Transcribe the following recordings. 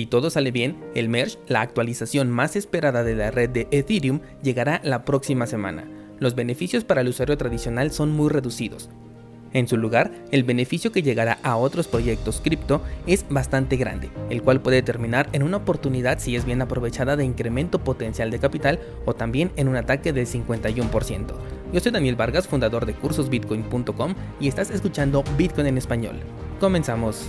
Si todo sale bien, el merge, la actualización más esperada de la red de Ethereum, llegará la próxima semana. Los beneficios para el usuario tradicional son muy reducidos, en su lugar, el beneficio que llegará a otros proyectos cripto es bastante grande, el cual puede terminar en una oportunidad si es bien aprovechada de incremento potencial de capital o también en un ataque del 51%. Yo soy Daniel Vargas, fundador de cursosbitcoin.com y estás escuchando Bitcoin en español. Comenzamos.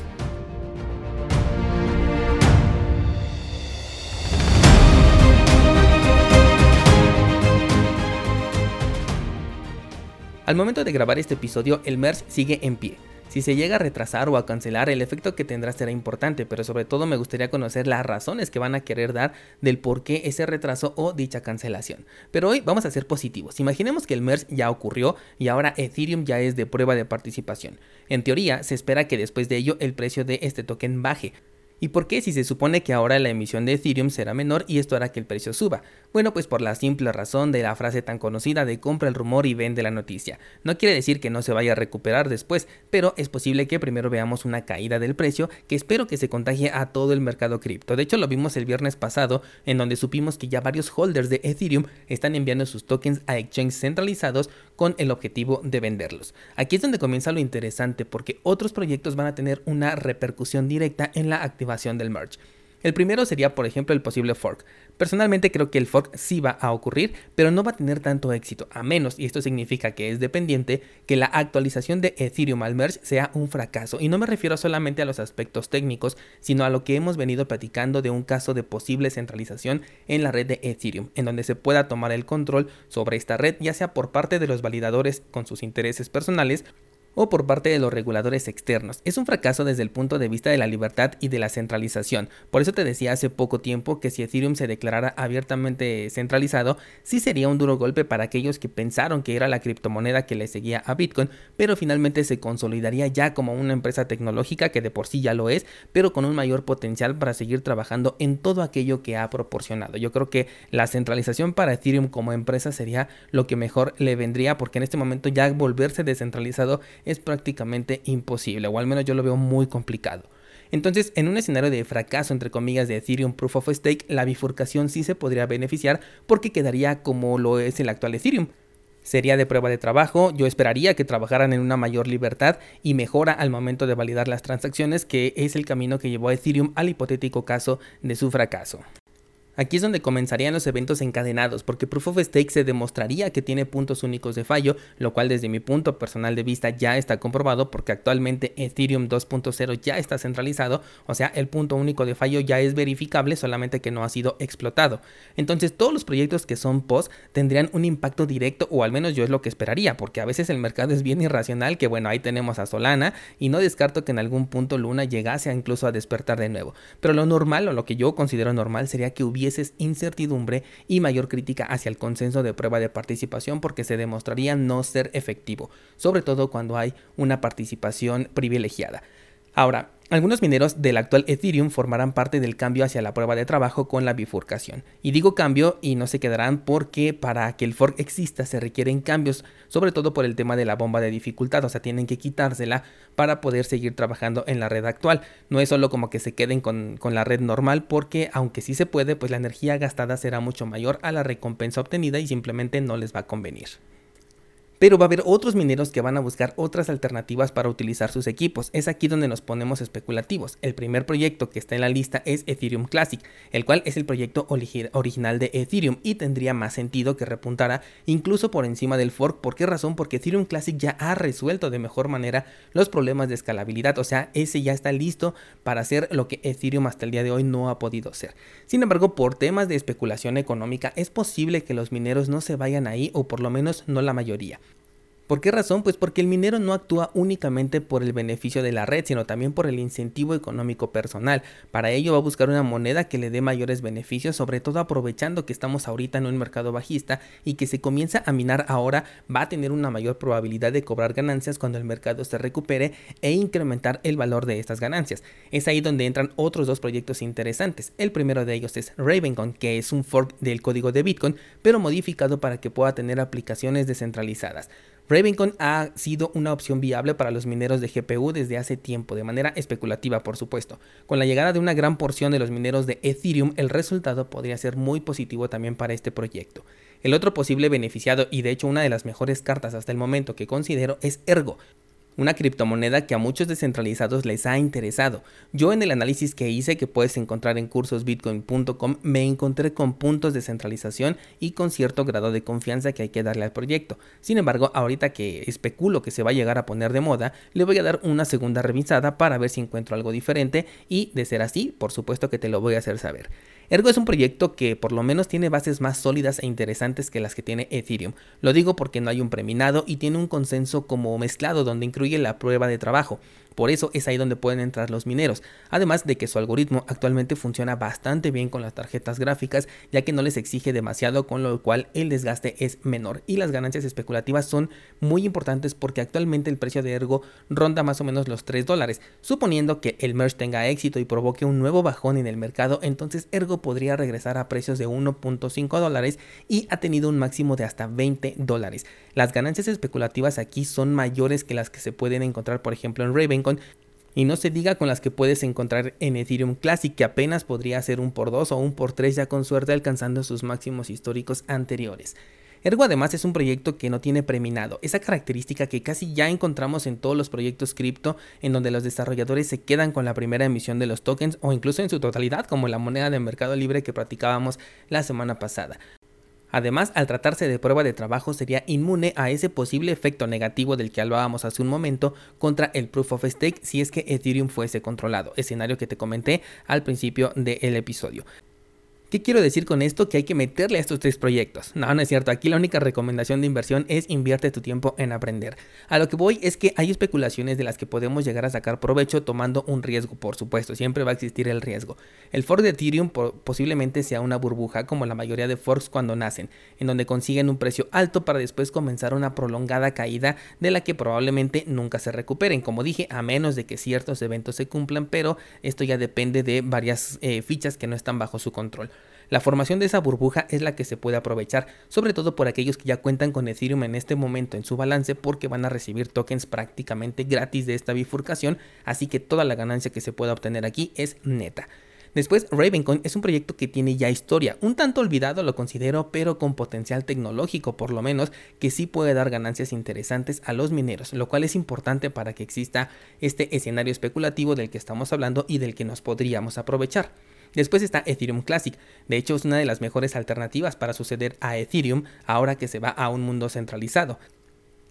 Al momento de grabar este episodio, el merge sigue en pie. Si se llega a retrasar o a cancelar, el efecto que tendrá será importante, pero sobre todo me gustaría conocer las razones que van a querer dar del por qué ese retraso o dicha cancelación. Pero hoy vamos a ser positivos. Imaginemos que el merge ya ocurrió y ahora Ethereum ya es de prueba de participación. En teoría, se espera que después de ello el precio de este token baje, ¿Y por qué si se supone que ahora la emisión de Ethereum será menor y esto hará que el precio suba? Bueno, pues por la simple razón de la frase tan conocida de compra el rumor y vende la noticia. No quiere decir que no se vaya a recuperar después, pero es posible que primero veamos una caída del precio que espero que se contagie a todo el mercado cripto. De hecho, lo vimos el viernes pasado en donde supimos que ya varios holders de Ethereum están enviando sus tokens a exchanges centralizados con el objetivo de venderlos. Aquí es donde comienza lo interesante porque otros proyectos van a tener una repercusión directa en la activación del merge. El primero sería, por ejemplo, el posible fork. Personalmente creo que el fork sí va a ocurrir, pero no va a tener tanto éxito, a menos, y esto significa que es dependiente, que la actualización de Ethereum al merge sea un fracaso. Y no me refiero solamente a los aspectos técnicos, sino a lo que hemos venido platicando de un caso de posible centralización en la red de Ethereum, en donde se pueda tomar el control sobre esta red, ya sea por parte de los validadores con sus intereses personales o por parte de los reguladores externos. Es un fracaso desde el punto de vista de la libertad y de la centralización. Por eso te decía hace poco tiempo que si Ethereum se declarara abiertamente centralizado, sí sería un duro golpe para aquellos que pensaron que era la criptomoneda que le seguía a Bitcoin, pero finalmente se consolidaría ya como una empresa tecnológica que de por sí ya lo es, pero con un mayor potencial para seguir trabajando en todo aquello que ha proporcionado. Yo creo que la centralización para Ethereum como empresa sería lo que mejor le vendría porque en este momento ya volverse descentralizado es prácticamente imposible, o al menos yo lo veo muy complicado. Entonces, en un escenario de fracaso, entre comillas, de Ethereum Proof of Stake, la bifurcación sí se podría beneficiar porque quedaría como lo es el actual Ethereum. Sería de prueba de trabajo, yo esperaría que trabajaran en una mayor libertad y mejora al momento de validar las transacciones, que es el camino que llevó a Ethereum al hipotético caso de su fracaso. Aquí es donde comenzarían los eventos encadenados, porque Proof of Stake se demostraría que tiene puntos únicos de fallo, lo cual desde mi punto personal de vista ya está comprobado porque actualmente Ethereum 2.0 ya está centralizado, o sea, el punto único de fallo ya es verificable, solamente que no ha sido explotado. Entonces todos los proyectos que son post tendrían un impacto directo, o al menos yo es lo que esperaría, porque a veces el mercado es bien irracional, que bueno, ahí tenemos a Solana, y no descarto que en algún punto Luna llegase a incluso a despertar de nuevo. Pero lo normal, o lo que yo considero normal, sería que incertidumbre y mayor crítica hacia el consenso de prueba de participación porque se demostraría no ser efectivo, sobre todo cuando hay una participación privilegiada. Ahora, algunos mineros del actual Ethereum formarán parte del cambio hacia la prueba de trabajo con la bifurcación. Y digo cambio y no se quedarán porque para que el fork exista se requieren cambios, sobre todo por el tema de la bomba de dificultad, o sea, tienen que quitársela para poder seguir trabajando en la red actual. No es solo como que se queden con, con la red normal porque aunque sí se puede, pues la energía gastada será mucho mayor a la recompensa obtenida y simplemente no les va a convenir pero va a haber otros mineros que van a buscar otras alternativas para utilizar sus equipos. Es aquí donde nos ponemos especulativos. El primer proyecto que está en la lista es Ethereum Classic, el cual es el proyecto original de Ethereum y tendría más sentido que repuntara incluso por encima del fork. ¿Por qué razón? Porque Ethereum Classic ya ha resuelto de mejor manera los problemas de escalabilidad, o sea, ese ya está listo para hacer lo que Ethereum hasta el día de hoy no ha podido hacer. Sin embargo, por temas de especulación económica, es posible que los mineros no se vayan ahí o por lo menos no la mayoría. ¿Por qué razón? Pues porque el minero no actúa únicamente por el beneficio de la red, sino también por el incentivo económico personal. Para ello va a buscar una moneda que le dé mayores beneficios, sobre todo aprovechando que estamos ahorita en un mercado bajista y que se comienza a minar ahora, va a tener una mayor probabilidad de cobrar ganancias cuando el mercado se recupere e incrementar el valor de estas ganancias. Es ahí donde entran otros dos proyectos interesantes. El primero de ellos es Ravencon, que es un fork del código de Bitcoin, pero modificado para que pueda tener aplicaciones descentralizadas. Ravencoin ha sido una opción viable para los mineros de GPU desde hace tiempo, de manera especulativa por supuesto. Con la llegada de una gran porción de los mineros de Ethereum, el resultado podría ser muy positivo también para este proyecto. El otro posible beneficiado y de hecho una de las mejores cartas hasta el momento que considero es Ergo, una criptomoneda que a muchos descentralizados les ha interesado. Yo en el análisis que hice que puedes encontrar en cursosbitcoin.com me encontré con puntos de centralización y con cierto grado de confianza que hay que darle al proyecto. Sin embargo, ahorita que especulo que se va a llegar a poner de moda, le voy a dar una segunda revisada para ver si encuentro algo diferente y de ser así, por supuesto que te lo voy a hacer saber. Ergo es un proyecto que por lo menos tiene bases más sólidas e interesantes que las que tiene Ethereum. Lo digo porque no hay un preminado y tiene un consenso como mezclado donde incluye la prueba de trabajo. Por eso es ahí donde pueden entrar los mineros. Además de que su algoritmo actualmente funciona bastante bien con las tarjetas gráficas, ya que no les exige demasiado, con lo cual el desgaste es menor. Y las ganancias especulativas son muy importantes porque actualmente el precio de Ergo ronda más o menos los 3 dólares. Suponiendo que el merge tenga éxito y provoque un nuevo bajón en el mercado, entonces Ergo podría regresar a precios de 1.5 dólares y ha tenido un máximo de hasta 20 dólares. Las ganancias especulativas aquí son mayores que las que se pueden encontrar, por ejemplo, en Raven y no se diga con las que puedes encontrar en Ethereum Classic, que apenas podría ser un por 2 o un por 3 ya con suerte alcanzando sus máximos históricos anteriores. Ergo además es un proyecto que no tiene preminado, esa característica que casi ya encontramos en todos los proyectos cripto en donde los desarrolladores se quedan con la primera emisión de los tokens o incluso en su totalidad como la moneda de mercado libre que practicábamos la semana pasada. Además, al tratarse de prueba de trabajo, sería inmune a ese posible efecto negativo del que hablábamos hace un momento contra el proof of stake si es que Ethereum fuese controlado, escenario que te comenté al principio del episodio. ¿Qué quiero decir con esto? Que hay que meterle a estos tres proyectos. No, no es cierto. Aquí la única recomendación de inversión es invierte tu tiempo en aprender. A lo que voy es que hay especulaciones de las que podemos llegar a sacar provecho tomando un riesgo, por supuesto. Siempre va a existir el riesgo. El fork de Ethereum posiblemente sea una burbuja como la mayoría de forks cuando nacen, en donde consiguen un precio alto para después comenzar una prolongada caída de la que probablemente nunca se recuperen. Como dije, a menos de que ciertos eventos se cumplan, pero esto ya depende de varias eh, fichas que no están bajo su control. La formación de esa burbuja es la que se puede aprovechar, sobre todo por aquellos que ya cuentan con Ethereum en este momento en su balance porque van a recibir tokens prácticamente gratis de esta bifurcación, así que toda la ganancia que se pueda obtener aquí es neta. Después, Ravencoin es un proyecto que tiene ya historia, un tanto olvidado lo considero, pero con potencial tecnológico por lo menos, que sí puede dar ganancias interesantes a los mineros, lo cual es importante para que exista este escenario especulativo del que estamos hablando y del que nos podríamos aprovechar. Después está Ethereum Classic, de hecho es una de las mejores alternativas para suceder a Ethereum ahora que se va a un mundo centralizado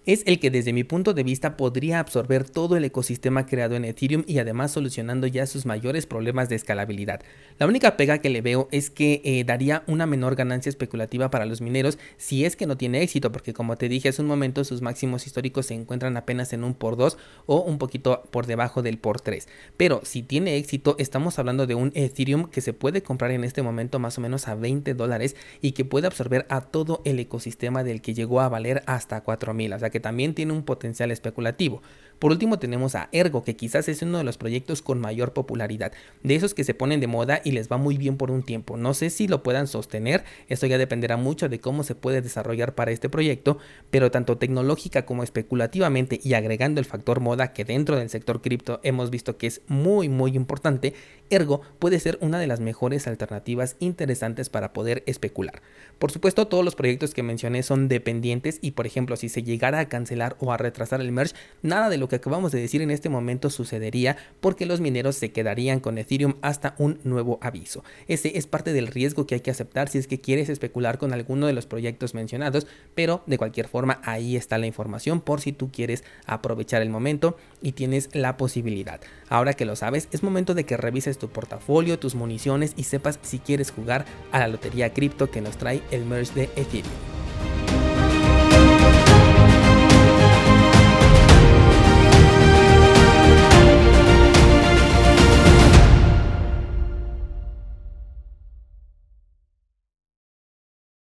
es el que desde mi punto de vista podría absorber todo el ecosistema creado en Ethereum y además solucionando ya sus mayores problemas de escalabilidad. La única pega que le veo es que eh, daría una menor ganancia especulativa para los mineros si es que no tiene éxito, porque como te dije hace un momento sus máximos históricos se encuentran apenas en un por 2 o un poquito por debajo del por 3. Pero si tiene éxito estamos hablando de un Ethereum que se puede comprar en este momento más o menos a 20 dólares y que puede absorber a todo el ecosistema del que llegó a valer hasta 4000. O sea que también tiene un potencial especulativo. Por último tenemos a Ergo, que quizás es uno de los proyectos con mayor popularidad, de esos que se ponen de moda y les va muy bien por un tiempo. No sé si lo puedan sostener, esto ya dependerá mucho de cómo se puede desarrollar para este proyecto, pero tanto tecnológica como especulativamente y agregando el factor moda que dentro del sector cripto hemos visto que es muy muy importante, Ergo puede ser una de las mejores alternativas interesantes para poder especular. Por supuesto, todos los proyectos que mencioné son dependientes y por ejemplo, si se llegara a cancelar o a retrasar el merge, nada de lo que acabamos de decir en este momento sucedería porque los mineros se quedarían con Ethereum hasta un nuevo aviso. Ese es parte del riesgo que hay que aceptar si es que quieres especular con alguno de los proyectos mencionados, pero de cualquier forma ahí está la información por si tú quieres aprovechar el momento y tienes la posibilidad. Ahora que lo sabes, es momento de que revises tu portafolio, tus municiones y sepas si quieres jugar a la lotería cripto que nos trae el merge de Ethereum.